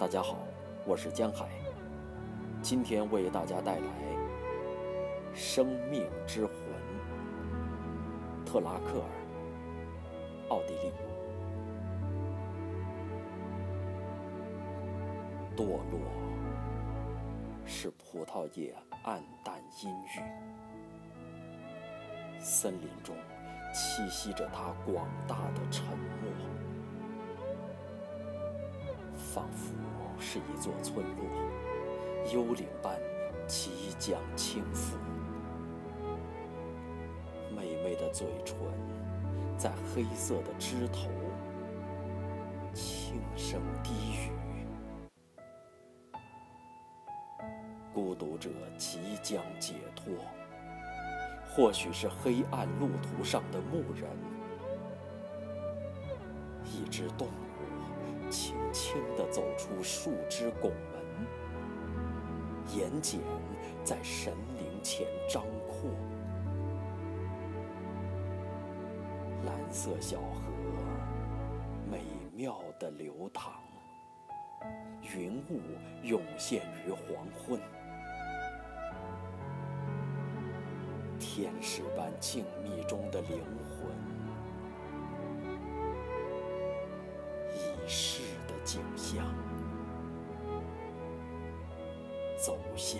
大家好，我是江海，今天为大家带来《生命之魂》。特拉克尔，奥地利。堕落使葡萄叶黯淡阴郁，森林中栖息着它广大的沉默，仿佛是一座村落，幽灵般即将倾覆。妹妹的嘴唇在黑色的枝头轻声低语。孤独者即将解脱，或许是黑暗路途上的牧人。一只动物轻轻地走出树枝拱门，眼睑在神灵前张阔。蓝色小河美妙地流淌，云雾涌现于黄昏，天使般静谧中的灵魂。是。走向